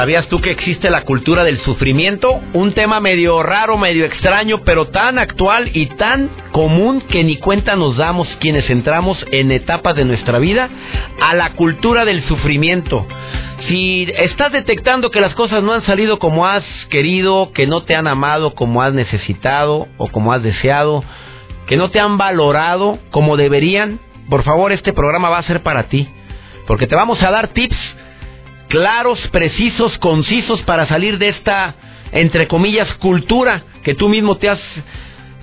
¿Sabías tú que existe la cultura del sufrimiento? Un tema medio raro, medio extraño, pero tan actual y tan común que ni cuenta nos damos quienes entramos en etapas de nuestra vida a la cultura del sufrimiento. Si estás detectando que las cosas no han salido como has querido, que no te han amado como has necesitado o como has deseado, que no te han valorado como deberían, por favor este programa va a ser para ti, porque te vamos a dar tips claros, precisos, concisos para salir de esta, entre comillas, cultura que tú mismo te has,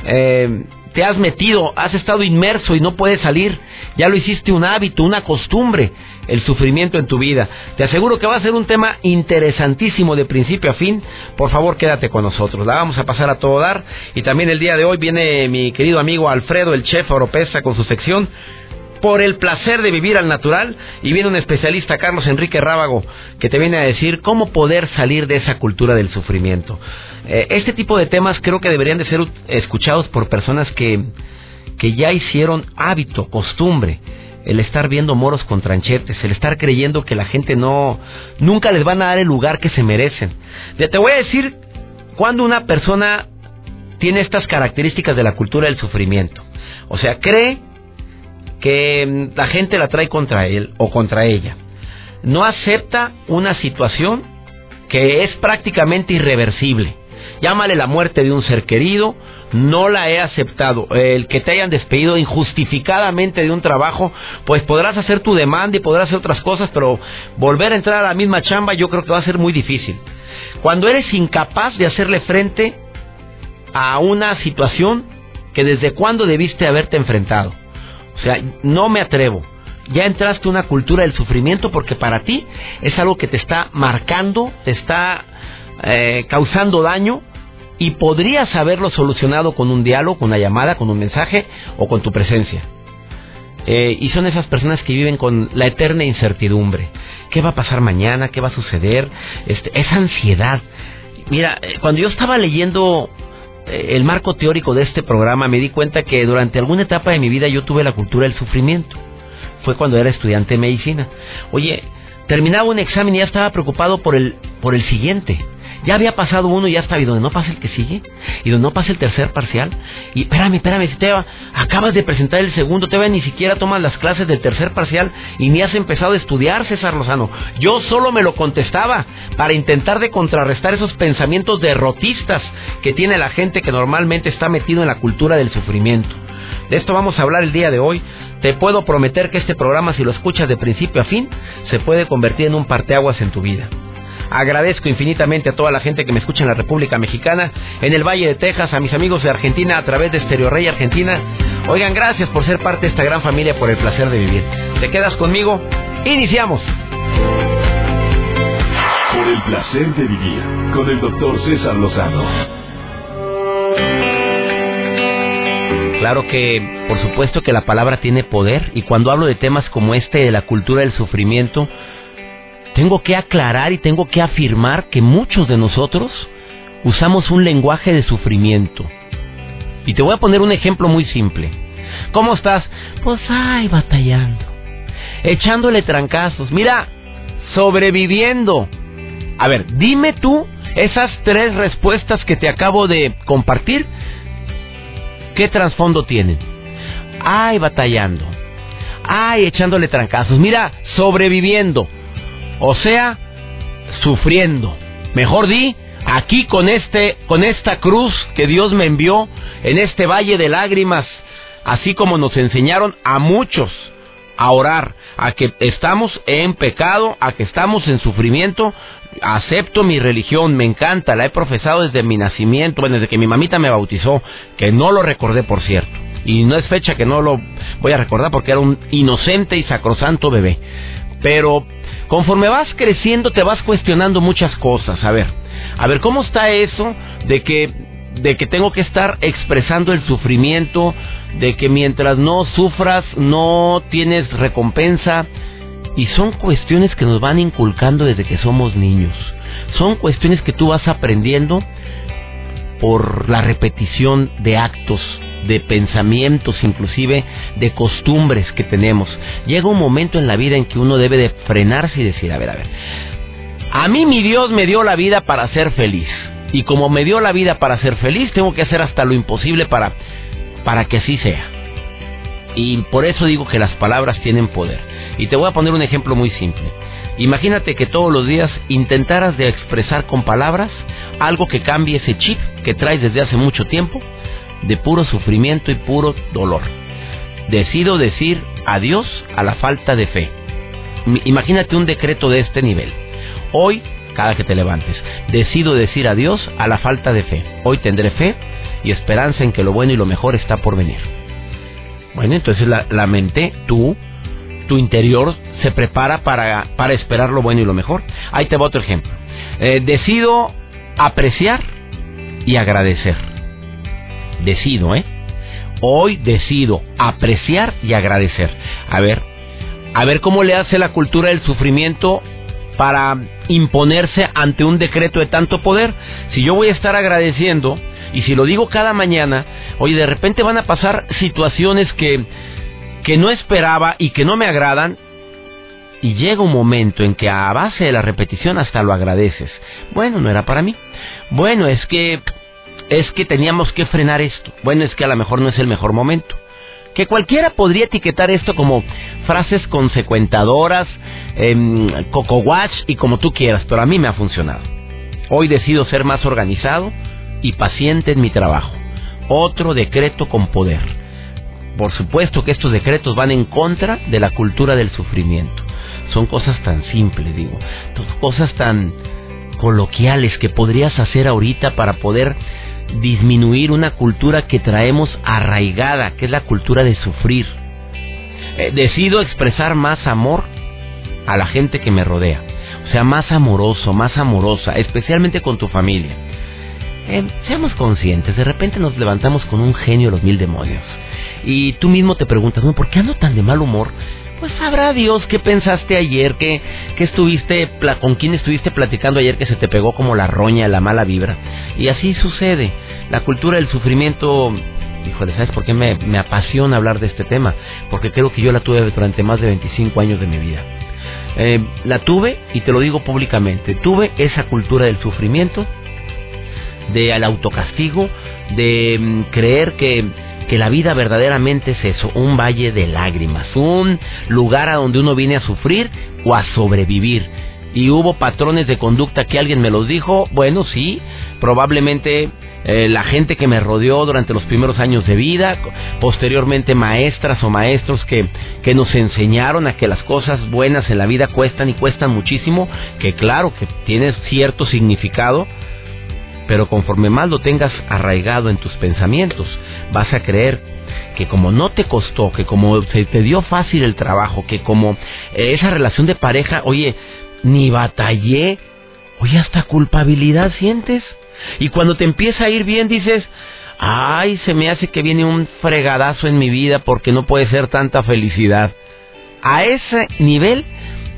eh, te has metido, has estado inmerso y no puedes salir. Ya lo hiciste un hábito, una costumbre, el sufrimiento en tu vida. Te aseguro que va a ser un tema interesantísimo de principio a fin. Por favor, quédate con nosotros. La vamos a pasar a todo dar. Y también el día de hoy viene mi querido amigo Alfredo, el chef Oropesa, con su sección por el placer de vivir al natural y viene un especialista, Carlos Enrique Rábago, que te viene a decir cómo poder salir de esa cultura del sufrimiento. Eh, este tipo de temas creo que deberían de ser escuchados por personas que, que ya hicieron hábito, costumbre, el estar viendo moros con tranchetes, el estar creyendo que la gente no, nunca les van a dar el lugar que se merecen. te voy a decir cuando una persona tiene estas características de la cultura del sufrimiento. O sea, cree que mm, la gente la trae contra él o contra ella. No acepta una situación que es prácticamente irreversible. Llámale la muerte de un ser querido, no la he aceptado. El que te hayan despedido injustificadamente de un trabajo, pues podrás hacer tu demanda y podrás hacer otras cosas, pero volver a entrar a la misma chamba yo creo que va a ser muy difícil. Cuando eres incapaz de hacerle frente a una situación que desde cuándo debiste haberte enfrentado. O sea, no me atrevo. Ya entraste a una cultura del sufrimiento porque para ti es algo que te está marcando, te está eh, causando daño y podrías haberlo solucionado con un diálogo, con una llamada, con un mensaje o con tu presencia. Eh, y son esas personas que viven con la eterna incertidumbre. ¿Qué va a pasar mañana? ¿Qué va a suceder? Este, esa ansiedad. Mira, eh, cuando yo estaba leyendo el marco teórico de este programa me di cuenta que durante alguna etapa de mi vida yo tuve la cultura del sufrimiento. Fue cuando era estudiante de medicina. Oye, terminaba un examen y ya estaba preocupado por el, por el siguiente. Ya había pasado uno y ya estaba, y donde no pasa el que sigue, y donde no pasa el tercer parcial, y espérame, espérame, si te acabas de presentar el segundo, te ni siquiera tomas las clases del tercer parcial y ni has empezado a estudiar, César Lozano. Yo solo me lo contestaba para intentar de contrarrestar esos pensamientos derrotistas que tiene la gente que normalmente está metido en la cultura del sufrimiento. De esto vamos a hablar el día de hoy. Te puedo prometer que este programa, si lo escuchas de principio a fin, se puede convertir en un parteaguas en tu vida. Agradezco infinitamente a toda la gente que me escucha en la República Mexicana, en el Valle de Texas, a mis amigos de Argentina a través de Stereo Rey Argentina. Oigan, gracias por ser parte de esta gran familia, por el placer de vivir. ¿Te quedas conmigo? Iniciamos. Por el placer de vivir, con el doctor César Lozano. Claro que, por supuesto que la palabra tiene poder y cuando hablo de temas como este de la cultura del sufrimiento, tengo que aclarar y tengo que afirmar que muchos de nosotros usamos un lenguaje de sufrimiento. Y te voy a poner un ejemplo muy simple. ¿Cómo estás? Pues ay, batallando. Echándole trancazos. Mira, sobreviviendo. A ver, dime tú esas tres respuestas que te acabo de compartir. ¿Qué trasfondo tienen? Ay, batallando. Ay, echándole trancazos. Mira, sobreviviendo. O sea, sufriendo. Mejor di, aquí con este con esta cruz que Dios me envió en este valle de lágrimas, así como nos enseñaron a muchos a orar, a que estamos en pecado, a que estamos en sufrimiento, acepto mi religión, me encanta, la he profesado desde mi nacimiento, desde que mi mamita me bautizó, que no lo recordé por cierto. Y no es fecha que no lo voy a recordar porque era un inocente y sacrosanto bebé. Pero conforme vas creciendo te vas cuestionando muchas cosas. A ver, a ver, ¿cómo está eso de que de que tengo que estar expresando el sufrimiento, de que mientras no sufras no tienes recompensa? Y son cuestiones que nos van inculcando desde que somos niños. Son cuestiones que tú vas aprendiendo por la repetición de actos, de pensamientos, inclusive de costumbres que tenemos. Llega un momento en la vida en que uno debe de frenarse y decir, a ver, a ver, a mí mi Dios me dio la vida para ser feliz. Y como me dio la vida para ser feliz, tengo que hacer hasta lo imposible para, para que así sea. Y por eso digo que las palabras tienen poder. Y te voy a poner un ejemplo muy simple. Imagínate que todos los días intentaras de expresar con palabras algo que cambie ese chip que traes desde hace mucho tiempo de puro sufrimiento y puro dolor. Decido decir adiós a la falta de fe. Imagínate un decreto de este nivel. Hoy, cada que te levantes, decido decir adiós a la falta de fe. Hoy tendré fe y esperanza en que lo bueno y lo mejor está por venir. Bueno, entonces la, mente, tú, tu interior se prepara para, para esperar lo bueno y lo mejor. Ahí te va otro ejemplo. Eh, decido apreciar y agradecer. Decido, ¿eh? Hoy decido apreciar y agradecer. A ver, a ver cómo le hace la cultura del sufrimiento para imponerse ante un decreto de tanto poder. Si yo voy a estar agradeciendo, y si lo digo cada mañana, oye, de repente van a pasar situaciones que que no esperaba y que no me agradan, y llega un momento en que a base de la repetición hasta lo agradeces. Bueno, no era para mí. Bueno, es que es que teníamos que frenar esto. Bueno, es que a lo mejor no es el mejor momento. Que cualquiera podría etiquetar esto como frases consecuentadoras, eh, coco watch y como tú quieras, pero a mí me ha funcionado. Hoy decido ser más organizado y paciente en mi trabajo. Otro decreto con poder por supuesto que estos decretos van en contra de la cultura del sufrimiento. Son cosas tan simples, digo, cosas tan coloquiales que podrías hacer ahorita para poder disminuir una cultura que traemos arraigada, que es la cultura de sufrir. Eh, decido expresar más amor a la gente que me rodea. O sea, más amoroso, más amorosa, especialmente con tu familia. Eh, seamos conscientes, de repente nos levantamos con un genio los mil demonios. Y tú mismo te preguntas, ¿por qué ando tan de mal humor? Pues sabrá Dios qué pensaste ayer, qué, qué estuviste, con quién estuviste platicando ayer que se te pegó como la roña, la mala vibra. Y así sucede. La cultura del sufrimiento, híjole, ¿sabes por qué me, me apasiona hablar de este tema? Porque creo que yo la tuve durante más de 25 años de mi vida. Eh, la tuve y te lo digo públicamente, tuve esa cultura del sufrimiento de al autocastigo, de mm, creer que, que la vida verdaderamente es eso, un valle de lágrimas, un lugar a donde uno viene a sufrir o a sobrevivir. Y hubo patrones de conducta que alguien me los dijo, bueno, sí, probablemente eh, la gente que me rodeó durante los primeros años de vida, posteriormente maestras o maestros que, que nos enseñaron a que las cosas buenas en la vida cuestan y cuestan muchísimo, que claro que tiene cierto significado, pero conforme más lo tengas arraigado en tus pensamientos, vas a creer que como no te costó, que como se te dio fácil el trabajo, que como eh, esa relación de pareja, oye, ni batallé, oye, hasta culpabilidad sientes. Y cuando te empieza a ir bien dices, ay, se me hace que viene un fregadazo en mi vida porque no puede ser tanta felicidad. A ese nivel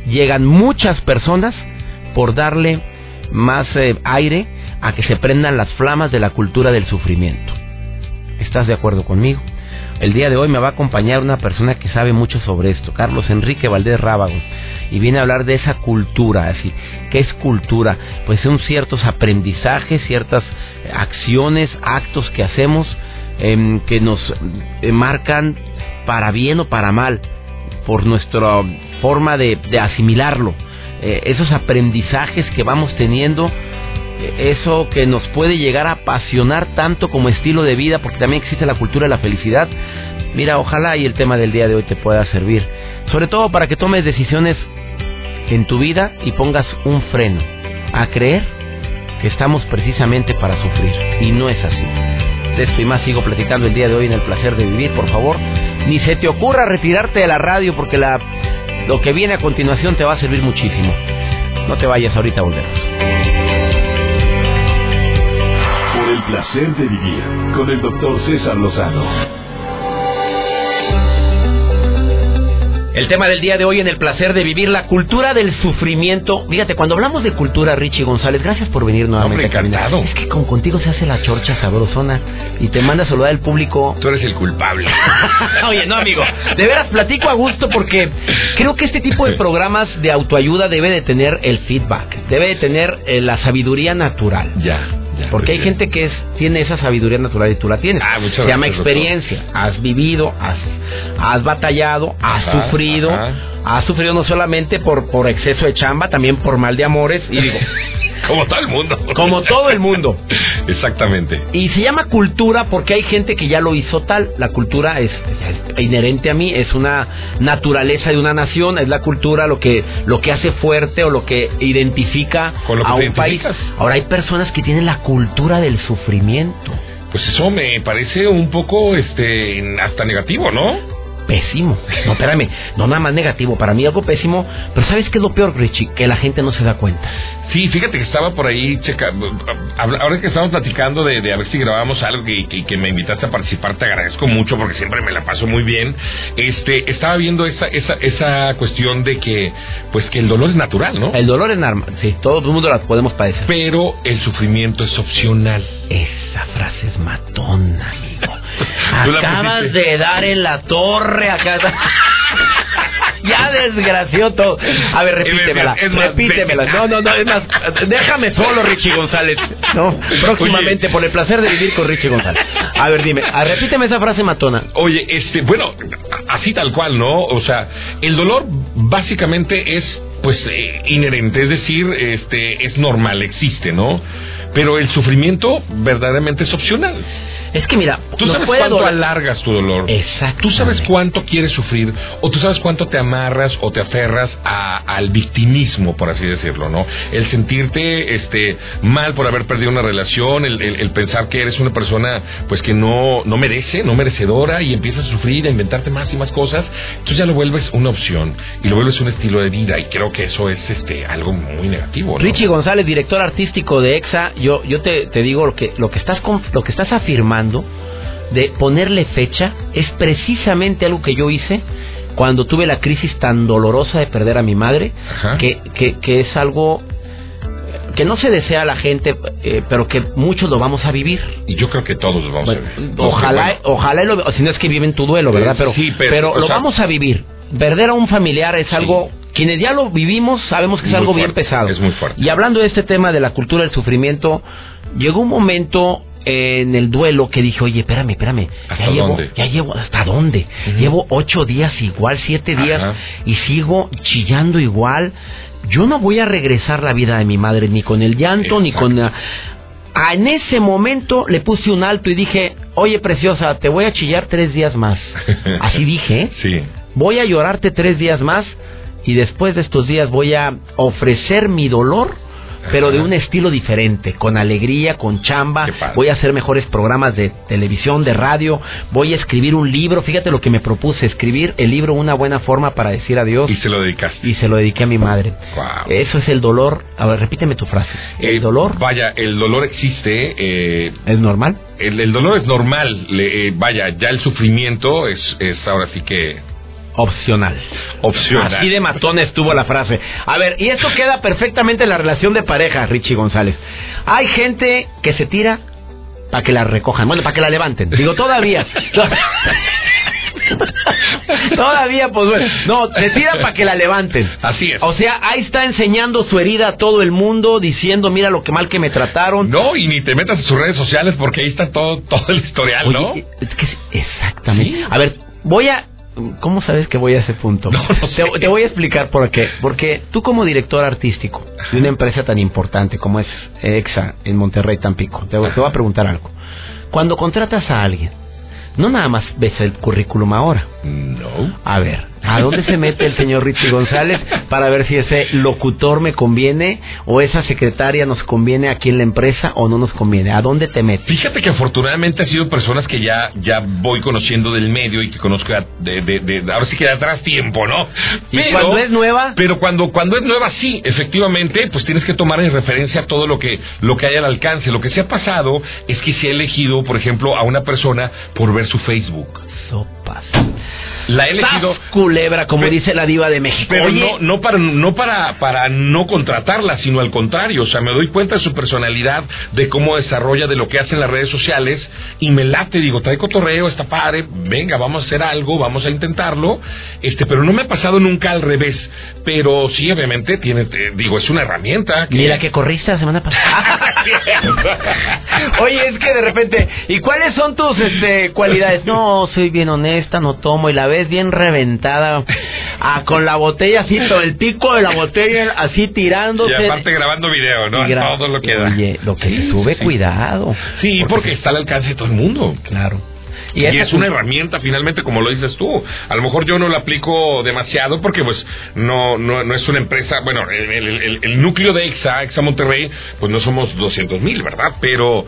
llegan muchas personas por darle más eh, aire a que se prendan las flamas de la cultura del sufrimiento. ¿Estás de acuerdo conmigo? El día de hoy me va a acompañar una persona que sabe mucho sobre esto, Carlos Enrique Valdés Rábago, y viene a hablar de esa cultura, así, ¿qué es cultura? Pues son ciertos aprendizajes, ciertas acciones, actos que hacemos em, que nos eh, marcan para bien o para mal, por nuestra forma de, asimilarlo, eh, esos aprendizajes que vamos teniendo eso que nos puede llegar a apasionar tanto como estilo de vida, porque también existe la cultura de la felicidad. Mira, ojalá y el tema del día de hoy te pueda servir, sobre todo para que tomes decisiones en tu vida y pongas un freno a creer que estamos precisamente para sufrir y no es así. De esto y más sigo platicando el día de hoy en el placer de vivir, por favor. Ni se te ocurra retirarte de la radio porque lo que viene a continuación te va a servir muchísimo. No te vayas, ahorita volvemos. Placer de vivir con el doctor César Lozano. El tema del día de hoy en el placer de vivir, la cultura del sufrimiento. Fíjate, cuando hablamos de cultura, Richie González, gracias por venir nuevamente. encantado. Es que con, contigo se hace la chorcha sabrosona y te manda a saludar el público. Tú eres el culpable. Oye, no, amigo. De veras, platico a gusto porque creo que este tipo de programas de autoayuda debe de tener el feedback, debe de tener eh, la sabiduría natural. Ya. Porque hay gente que es, tiene esa sabiduría natural y tú la tienes. Ah, Se llama experiencia. Has vivido, has, has batallado, has sufrido. Has sufrido no solamente por, por exceso de chamba, también por mal de amores. Y digo, Como todo el mundo. Como todo el mundo. Exactamente. Y se llama cultura porque hay gente que ya lo hizo tal. La cultura es, inherente a mí, es una naturaleza de una nación, es la cultura lo que lo que hace fuerte o lo que identifica a un país. Ahora hay personas que tienen la cultura del sufrimiento. Pues eso me parece un poco este hasta negativo, ¿no? Pésimo. No, espérame, no nada más negativo, para mí algo pésimo, pero ¿sabes qué es lo peor, Richie? Que la gente no se da cuenta. Sí, fíjate que estaba por ahí, checa, ahora que estamos platicando de, a ver si grabamos algo y, que me invitaste a participar, te agradezco mucho porque siempre me la paso muy bien. Este, estaba viendo esa, esa, esa cuestión de que, pues que el dolor es natural, ¿no? El dolor es normal, sí, todo el mundo la podemos padecer. Pero el sufrimiento es opcional. Esa frase es matona, amigo. Acabas de dar en la torre acá. ya desgració todo. A ver, repítemela. repítemela. No, no, no, es más, déjame solo, Richie González. No, próximamente, por el placer de vivir con Richie González. A ver, dime, repíteme esa frase matona. Oye, este, bueno, así tal cual, ¿no? O sea, el dolor básicamente es pues eh, inherente, es decir, este es normal, existe, ¿no? Pero el sufrimiento verdaderamente es opcional. Es que mira, tú sabes cuánto alargas tu dolor. Exacto. Tú sabes cuánto quieres sufrir o tú sabes cuánto te amarras o te aferras al victimismo, por así decirlo, ¿no? El sentirte este mal por haber perdido una relación, el, pensar que eres una persona pues que no no merece, no merecedora y empiezas a sufrir, a inventarte más y más cosas, entonces ya lo vuelves una opción y lo vuelves un estilo de vida y creo que eso es este algo muy negativo. ¿no? Richie González, director artístico de EXA, yo yo te, te digo lo que lo que estás lo que estás afirmando de ponerle fecha es precisamente algo que yo hice cuando tuve la crisis tan dolorosa de perder a mi madre, que, que, es algo que no se desea a la gente, eh, pero que muchos lo vamos a vivir. Y yo creo que todos lo vamos a vivir. Ojalá, ojalá, si no es que viven tu duelo, ¿verdad? Pero, sí, pero, lo vamos a vivir. Perder a un familiar es algo, quienes ya lo vivimos sabemos que es algo bien pesado. Es muy fuerte. Y hablando de este tema de la cultura del sufrimiento, llegó un momento en el duelo que dije, oye, espérame, espérame, ¿Hasta ya llevo, ya llevo, ¿hasta dónde? Llevo ocho días igual, siete días y sigo chillando igual. Yo no voy a regresar la vida de mi madre ni con el llanto ni con... Ah, en ese momento le puse un alto y dije, oye preciosa, te voy a chillar tres días más. Así dije, ¿eh? Sí. Voy a llorarte tres días más y después de estos días voy a ofrecer mi dolor pero de un estilo diferente, con alegría, con chamba. Voy a hacer mejores programas de televisión, de radio. Voy a escribir un libro. Fíjate lo que me propuse, escribir el libro Una buena forma para decir adiós. Y se lo dedicaste. Y se lo dediqué a mi madre. Eso es el dolor. A ver, repíteme tu frase. El eh, dolor. Vaya, el dolor existe. Eh, ¿Es normal? El, dolor es normal. Eh, vaya, ya el sufrimiento es, es ahora sí que opcional. Opcional. Así de matón estuvo la frase. A ver, y esto queda perfectamente en la relación de pareja, Richie González. Hay gente que se tira para que la recojan, bueno, para que la levanten. Digo, todavía. Todavía, pues bueno. No, se tira para que la levanten. Así es. O sea, ahí está enseñando su herida a todo el mundo, diciendo, mira lo que mal que me trataron. No, y ni te metas en sus redes sociales porque ahí está todo, todo el historial, ¿no? Es que, exactamente. A ver, voy a ¿Cómo sabes que voy a ese punto? te, voy a explicar por qué. Porque tú como director artístico de una empresa tan importante como es EXA en Monterrey, Tampico, te, te voy a preguntar algo. Cuando contratas a alguien, no nada más ves el currículum ahora. No. A ver, ¿a dónde se mete el señor Richie González para ver si ese locutor me conviene o esa secretaria nos conviene aquí en la empresa o no nos conviene? ¿A dónde te metes? Fíjate que afortunadamente ha sido personas que ya ya voy conociendo del medio y que conozco de, de, de ahora sí que de atrás tiempo, ¿no? ¿Y cuando es nueva? Pero cuando cuando es nueva sí, efectivamente, pues tienes que tomar en referencia todo lo que lo que hay al alcance. Lo que se ha pasado es que se ha elegido, por ejemplo, a una persona por ver su Facebook. La he elegido. culebra, como dice la diva de México. Pero no, no para, no para, para no contratarla, sino al contrario. O sea, me doy cuenta de su personalidad, de cómo desarrolla, de lo que hace en las redes sociales, y me late, digo, trae cotorreo, está padre, venga, vamos a hacer algo, vamos a intentarlo. Este, pero no me ha pasado nunca al revés. Pero sí, obviamente, tiene, eh, digo, es una herramienta. Mira que corriste la semana pasada. Oye, es que de repente, ¿y cuáles son tus este, cualidades? No, soy bien honesta, no tomo y la ves bien reventada, ah, con la botella así, todo el pico de la botella así tirándose. Y aparte grabando video, ¿no? Todo lo que da. Oye, lo que se sube, cuidado. Sí, porque, está al alcance de todo el mundo. Claro. Y, es una herramienta finalmente, como lo dices tú. A lo mejor yo no la aplico demasiado porque pues no no, no es una empresa, bueno, el, el, núcleo de EXA, EXA Monterrey, pues no somos 200 mil, ¿verdad? Pero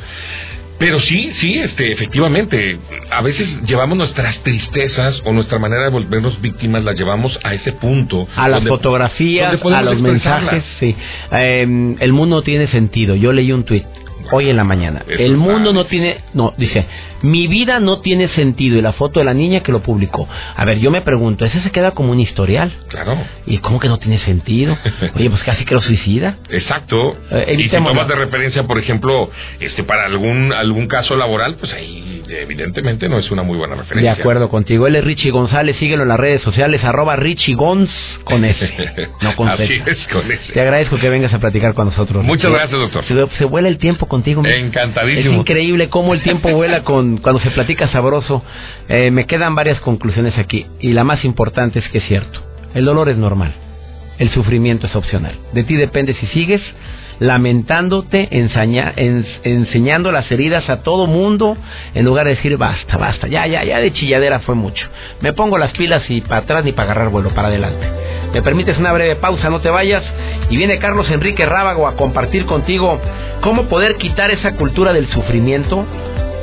pero sí, sí, este, efectivamente, a veces llevamos nuestras tristezas o nuestra manera de volvernos víctimas, las llevamos a ese punto. A las fotografías, a los mensajes, sí. Em, el mundo tiene sentido. Yo leí un tuit hoy en la mañana. el mundo no tiene, no, dice, mi vida no tiene sentido y la foto de la niña que lo publicó. A ver, yo me pregunto, ese se queda como un historial. Claro. ¿Y cómo que no tiene sentido? Oye, pues casi que lo suicida. Exacto. Eh, y si tomas de referencia, por ejemplo, este para algún algún caso laboral, pues ahí evidentemente no es una muy buena referencia. De acuerdo contigo. Él es Richie González, síguelo en las redes sociales, arroba Richie Gonz con S, no con Así es, con S. Te agradezco que vengas a platicar con nosotros. Muchas gracias, doctor. Se, vuela el tiempo contigo. Encantadísimo. Es increíble cómo el tiempo vuela con cuando se platica sabroso. Eh, me quedan varias conclusiones aquí y la más importante es que es cierto. El dolor es normal. El sufrimiento es opcional. De ti depende si sigues lamentándote, enseñando las heridas a todo mundo, en lugar de decir basta, basta, ya, ya, ya de chilladera fue mucho. Me pongo las pilas y para atrás ni para agarrar vuelo, para adelante. Me permites una breve pausa, no te vayas. Y viene Carlos Enrique Rábago a compartir contigo cómo poder quitar esa cultura del sufrimiento.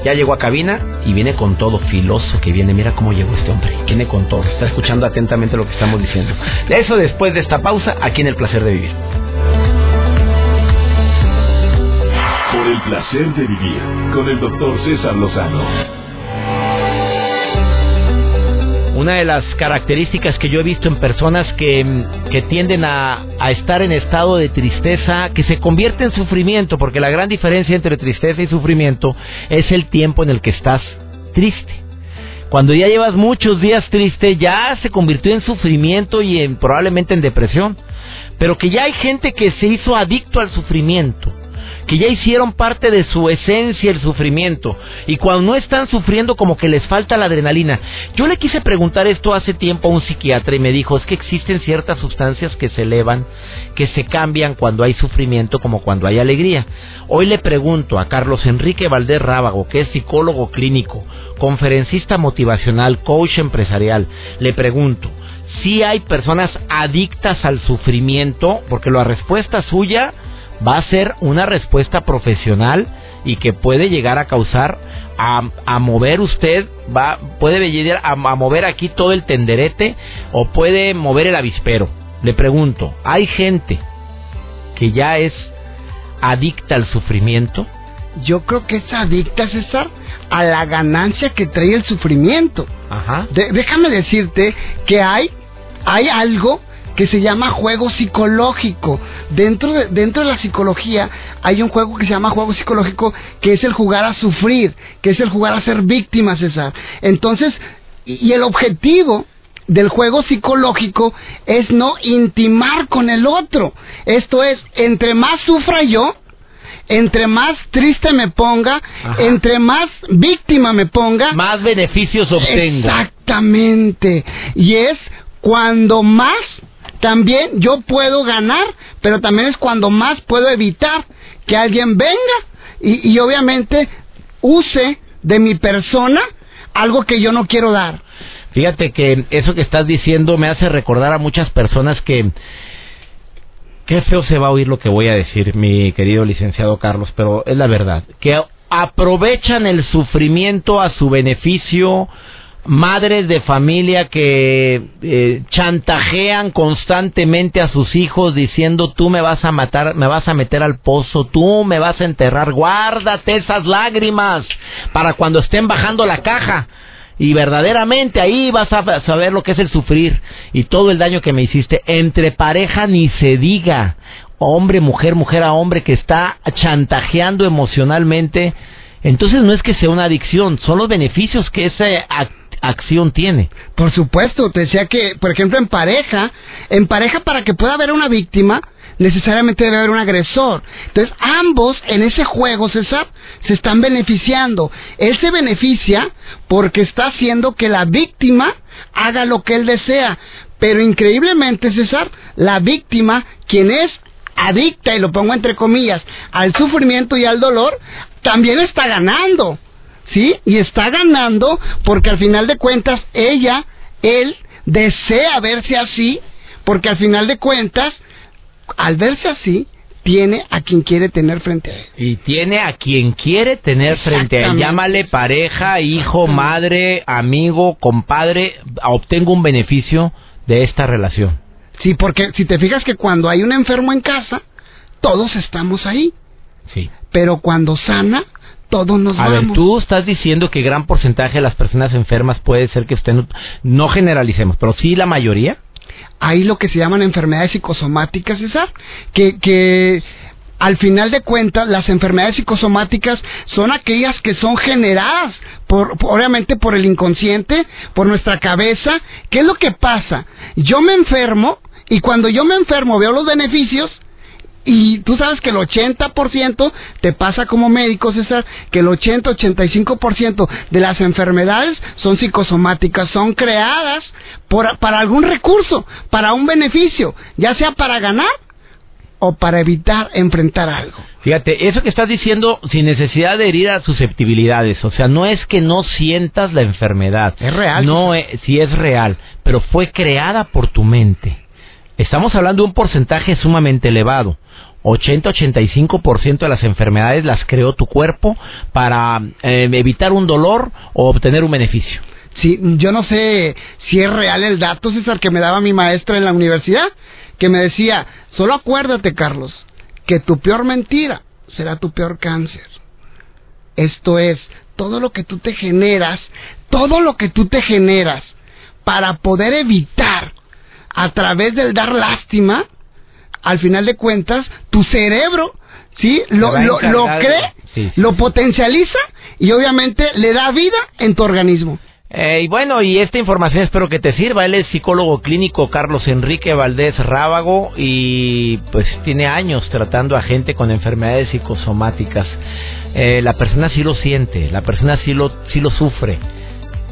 Ya llegó a cabina y viene con todo, filoso que viene. Mira cómo llegó este hombre. Viene con todo. Está escuchando atentamente lo que estamos diciendo. Eso después de esta pausa, aquí en El Placer de Vivir. Placer de vivir con el doctor César Lozano. Una de las características que yo he visto en personas que, que tienden a, a, estar en estado de tristeza, que se convierte en sufrimiento, porque la gran diferencia entre tristeza y sufrimiento es el tiempo en el que estás triste. Cuando ya llevas muchos días triste, ya se convirtió en sufrimiento y en, probablemente en depresión. Pero que ya hay gente que se hizo adicto al sufrimiento que ya hicieron parte de su esencia el sufrimiento y cuando no están sufriendo como que les falta la adrenalina. Yo le quise preguntar esto hace tiempo a un psiquiatra y me dijo es que existen ciertas sustancias que se elevan, que se cambian cuando hay sufrimiento como cuando hay alegría. Hoy le pregunto a Carlos Enrique Valdés Rábago, que es psicólogo clínico, conferencista motivacional, coach empresarial, le pregunto, si hay personas adictas al sufrimiento, porque la respuesta suya va a ser una respuesta profesional y que puede llegar a causar a, mover usted va puede llegar a, a, mover aquí todo el tenderete o puede mover el avispero. Le pregunto, ¿hay gente que ya es adicta al sufrimiento? Yo creo que es adicta, César, a la ganancia que trae el sufrimiento. Ajá. déjame decirte que hay hay algo que se llama juego psicológico. Dentro de, dentro de la psicología hay un juego que se llama juego psicológico que es el jugar a sufrir, que es el jugar a ser víctima, César. Entonces, y el objetivo del juego psicológico es no intimar con el otro. Esto es, entre más sufra yo, entre más triste me ponga, entre más víctima me ponga, más beneficios obtengo. Exactamente. Y es cuando más también yo puedo ganar, pero también es cuando más puedo evitar que alguien venga y, obviamente use de mi persona algo que yo no quiero dar. Fíjate que eso que estás diciendo me hace recordar a muchas personas que qué feo se va a oír lo que voy a decir, mi querido licenciado Carlos, pero es la verdad, que aprovechan el sufrimiento a su beneficio, madres de familia que eh, chantajean constantemente a sus hijos diciendo tú me vas a matar, me vas a meter al pozo, tú me vas a enterrar, guárdate esas lágrimas para cuando estén bajando la caja. Y verdaderamente ahí vas a saber lo que es el sufrir y todo el daño que me hiciste. Entre pareja ni se diga. Hombre, mujer, mujer a hombre que está chantajeando emocionalmente. Entonces no es que sea una adicción, son los beneficios que ese acción tiene. Por supuesto, te decía que, por ejemplo, en pareja, en pareja para que pueda haber una víctima, necesariamente debe haber un agresor. Entonces, ambos en ese juego, César, se están beneficiando. Él se beneficia porque está haciendo que la víctima haga lo que él desea. Pero increíblemente, César, la víctima, quien es adicta, y lo pongo entre comillas, al sufrimiento y al dolor, también está ganando. ¿Sí? Y está ganando porque al final de cuentas ella, él, desea verse así, porque al final de cuentas, al verse así, tiene a quien quiere tener frente a él. Y tiene a quien quiere tener frente a él. Llámale pareja, hijo, madre, amigo, compadre, obtengo un beneficio de esta relación. Sí, porque si te fijas que cuando hay un enfermo en casa, todos estamos ahí. Sí. Pero cuando sana, todos nos a ver, tú estás diciendo que gran porcentaje de las personas enfermas puede ser que estén, no generalicemos, pero sí la mayoría. Hay lo que se llaman enfermedades psicosomáticas, César, que, que al final de cuentas, las enfermedades psicosomáticas son aquellas que son generadas, por, obviamente, por el inconsciente, por nuestra cabeza. ¿Qué es lo que pasa? Yo me enfermo y cuando yo me enfermo veo los beneficios y tú sabes que el 80% te pasa como médico, César, que el 80-85% de las enfermedades son psicosomáticas, son creadas por, para algún recurso, para un beneficio, ya sea para ganar o para evitar enfrentar algo. Fíjate, eso que estás diciendo sin necesidad de herir a susceptibilidades, o sea, no es que no sientas la enfermedad. Es real. No, es, sí es real, pero fue creada por tu mente. Estamos hablando de un porcentaje sumamente elevado. 80-85% de las enfermedades las creó tu cuerpo para eh, evitar un dolor o obtener un beneficio. Sí, yo no sé si es real el dato, César, que me daba mi maestra en la universidad, que me decía, solo acuérdate, Carlos, que tu peor mentira será tu peor cáncer. Esto es, todo lo que tú te generas, todo lo que tú te generas para poder evitar a través del dar lástima, al final de cuentas, tu cerebro, ¿sí? Lo, lo, cree, lo potencializa y obviamente le da vida en tu organismo. Eh, y bueno, y esta información espero que te sirva. Él es psicólogo clínico Carlos Enrique Valdés Rábago y pues tiene años tratando a gente con enfermedades psicosomáticas. Eh, la persona sí lo siente, la persona sí lo, sí lo sufre.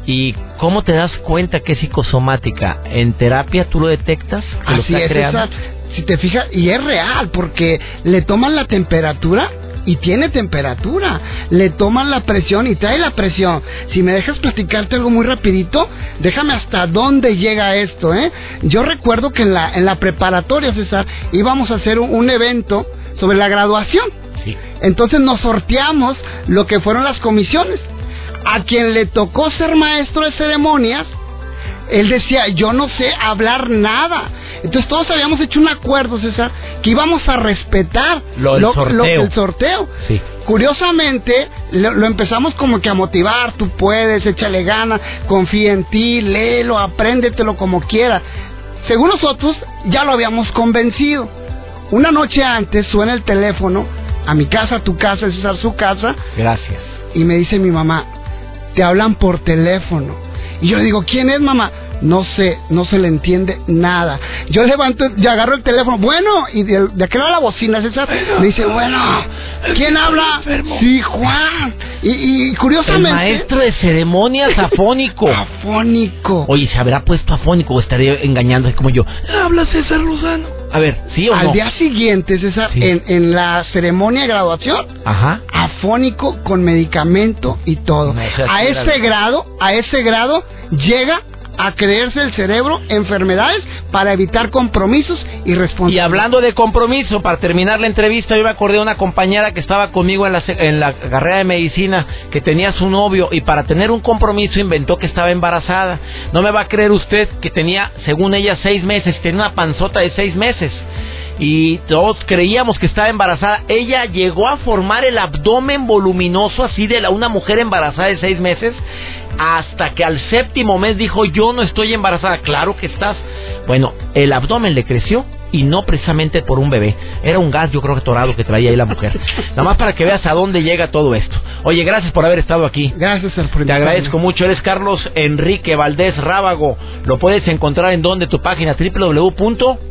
¿Y cómo te das cuenta que es psicosomática? ¿En terapia tú lo detectas? Que Así lo es, creando? Si te fijas, y es real, porque le toman la temperatura y tiene temperatura. Le toman la presión y trae la presión. Si me dejas platicarte algo muy rapidito, déjame hasta dónde llega esto, ¿eh? Yo recuerdo que en la, en la preparatoria, César, íbamos a hacer un, un evento sobre la graduación. Sí. Entonces nos sorteamos lo que fueron las comisiones a quien le tocó ser maestro de ceremonias, él decía, yo no sé hablar nada. Entonces todos habíamos hecho un acuerdo, César, que íbamos a respetar lo, lo, sorteo. el sorteo. Sí. Curiosamente, lo, lo, empezamos como que a motivar, tú puedes, échale gana, confía en ti, léelo, apréndetelo como quiera. Según nosotros, ya lo habíamos convencido. Una noche antes suena el teléfono, a mi casa, a tu casa, César, su casa. Gracias. Y me dice mi mamá, te hablan por teléfono. Y yo le digo, ¿quién es mamá? No sé, no se le entiende nada. Yo levanto y agarro el teléfono, bueno, y de, de aquel lado la bocina, César, me dice, bueno, ¿quién habla? Sí, Juan. Y, y curiosamente... El maestro de ceremonias afónico. afónico. Oye, ¿se habrá puesto afónico o estaría engañando como yo? Habla César Lozano. A ver, ¿sí o Al no? día siguiente, César, Sí. en, en la ceremonia de graduación, Ajá. afónico con medicamento y todo. No a ese grado, a ese grado llega a creerse el cerebro enfermedades para evitar compromisos y Y responsabilidades. hablando de compromiso, para terminar la entrevista, yo me acordé de una compañera que estaba conmigo en la, en la carrera de medicina, que tenía su novio y para tener un compromiso inventó que estaba embarazada. No me va a creer usted que tenía, según ella, seis meses, tenía una panzota de seis meses. Y todos creíamos que estaba embarazada. Ella llegó a formar el abdomen voluminoso así de la, una mujer embarazada de seis meses hasta que al séptimo mes dijo yo no estoy embarazada. Claro que estás. Bueno, el abdomen le creció y no precisamente por un bebé. Era un gas, yo creo que torado que traía ahí la mujer. Nada más para que veas a dónde llega todo esto. Oye, gracias por haber estado aquí. Gracias, por Te agradezco mucho. Eres Carlos Enrique Valdés Rábago. Lo puedes encontrar en donde tu página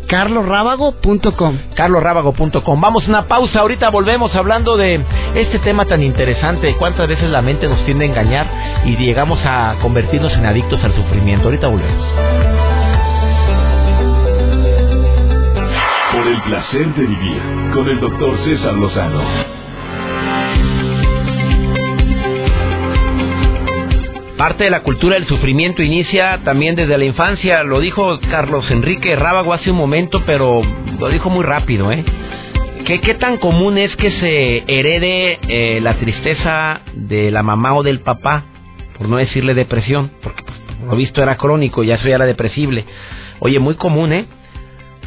carlosrábago.com www.carlosrábago.com. Vamos a una pausa. Ahorita volvemos hablando de este tema tan interesante. Cuántas veces la mente nos tiende a engañar y llegamos a convertirnos en adictos al sufrimiento. Ahorita volvemos. Placer de vivir con el doctor César Lozano. Parte de la cultura del sufrimiento inicia también desde la infancia, lo dijo Carlos Enrique Rábago hace un momento, pero lo dijo muy rápido, ¿eh? ¿Qué, qué tan común es que se herede eh, la tristeza de la mamá o del papá? Por no decirle depresión, porque pues, por lo visto era crónico y eso ya era depresible. Oye, muy común, ¿eh?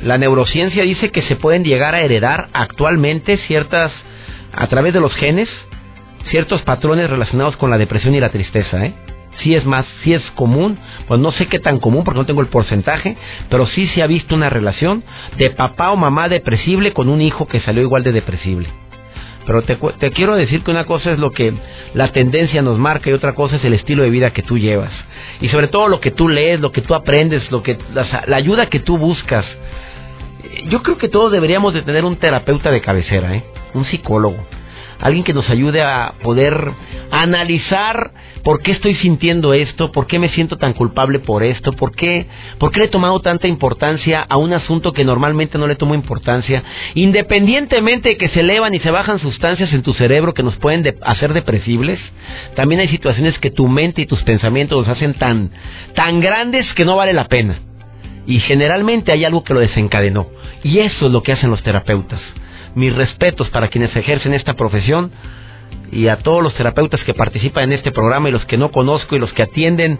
La neurociencia dice que se pueden llegar a heredar actualmente ciertas, a través de los genes, ciertos patrones relacionados con la depresión y la tristeza, ¿eh? Sí es más, sí es común, pues no sé qué tan común porque no tengo el porcentaje, pero sí se ha visto una relación de papá o mamá depresible con un hijo que salió igual de depresible. Pero te, te quiero decir que una cosa es lo que la tendencia nos marca y otra cosa es el estilo de vida que tú llevas. Y sobre todo lo que tú lees, lo que tú aprendes, lo que la, la ayuda que tú buscas. Yo creo que todos deberíamos de tener un terapeuta de cabecera, ¿eh? un psicólogo, alguien que nos ayude a poder analizar por qué estoy sintiendo esto, por qué me siento tan culpable por esto, por qué, por qué le he tomado tanta importancia a un asunto que normalmente no le tomo importancia, independientemente de que se elevan y se bajan sustancias en tu cerebro que nos pueden de- hacer depresibles, también hay situaciones que tu mente y tus pensamientos los hacen tan, tan grandes que no vale la pena. Y generalmente hay algo que lo desencadenó. Y eso es lo que hacen los terapeutas. Mis respetos para quienes ejercen esta profesión y a todos los terapeutas que participan en este programa y los que no conozco y los que atienden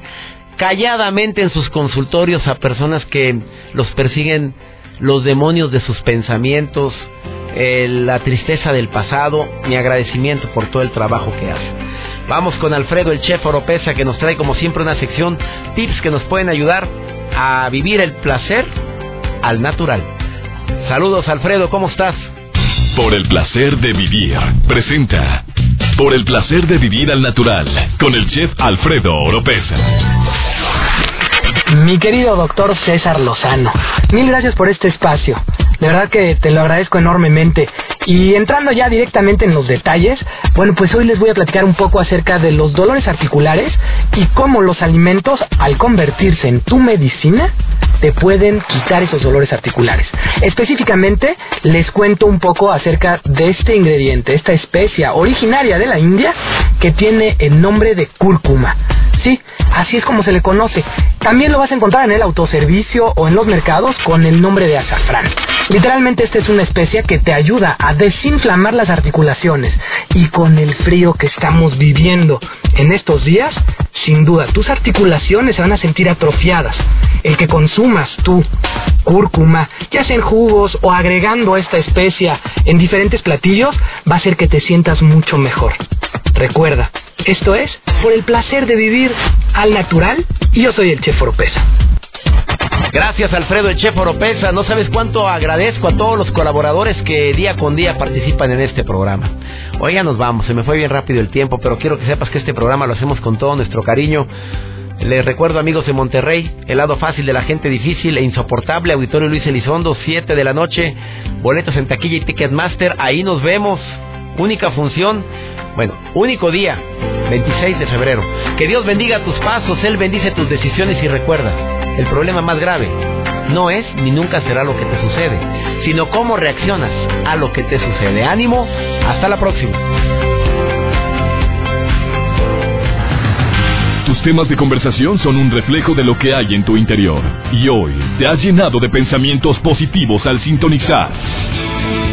calladamente en sus consultorios a personas que los persiguen los demonios de sus pensamientos, eh, la tristeza del pasado, mi agradecimiento por todo el trabajo que hacen. Vamos con Alfredo el chef Oropesa que nos trae como siempre una sección tips que nos pueden ayudar a vivir el placer al natural. Saludos Alfredo, ¿cómo estás? Por el placer de vivir. Presenta. Por el placer de vivir al natural. Con el chef Alfredo Oropesa. Mi querido doctor César Lozano, mil gracias por este espacio. De verdad que te lo agradezco enormemente. Y entrando ya directamente en los detalles, bueno, pues hoy les voy a platicar un poco acerca de los dolores articulares y cómo los alimentos, al convertirse en tu medicina, te pueden quitar esos dolores articulares. Específicamente, les cuento un poco acerca de este ingrediente, esta especia originaria de la India que tiene el nombre de cúrcuma. Sí, así es como se le conoce. También lo vas a encontrar en el autoservicio o en los mercados con el nombre de azafrán. Literalmente esta es una especia que te ayuda a desinflamar las articulaciones y con el frío que estamos viviendo en estos días, sin duda tus articulaciones se van a sentir atrofiadas. El que consumas tú cúrcuma, ya sea en jugos o agregando esta especia en diferentes platillos, va a hacer que te sientas mucho mejor. Recuerda, esto es por el placer de vivir al natural y yo soy el chef Gracias Alfredo el chef Oropesa. No sabes cuánto agradezco a todos los colaboradores que día con día participan en este programa. Oiga, nos vamos. Se me fue bien rápido el tiempo, pero quiero que sepas que este programa lo hacemos con todo nuestro cariño. Les recuerdo amigos de Monterrey, el lado fácil de la gente difícil e insoportable, Auditorio Luis Elizondo, 7 de la noche, boletos en taquilla y Ticketmaster, ahí nos vemos, única función, bueno, único día, 26 de febrero. Que Dios bendiga tus pasos, Él bendice tus decisiones y recuerda, el problema más grave no es ni nunca será lo que te sucede, sino cómo reaccionas a lo que te sucede. Ánimo, hasta la próxima. Tus temas de conversación son un reflejo de lo que hay en tu interior. Y hoy te has llenado de pensamientos positivos al sintonizar.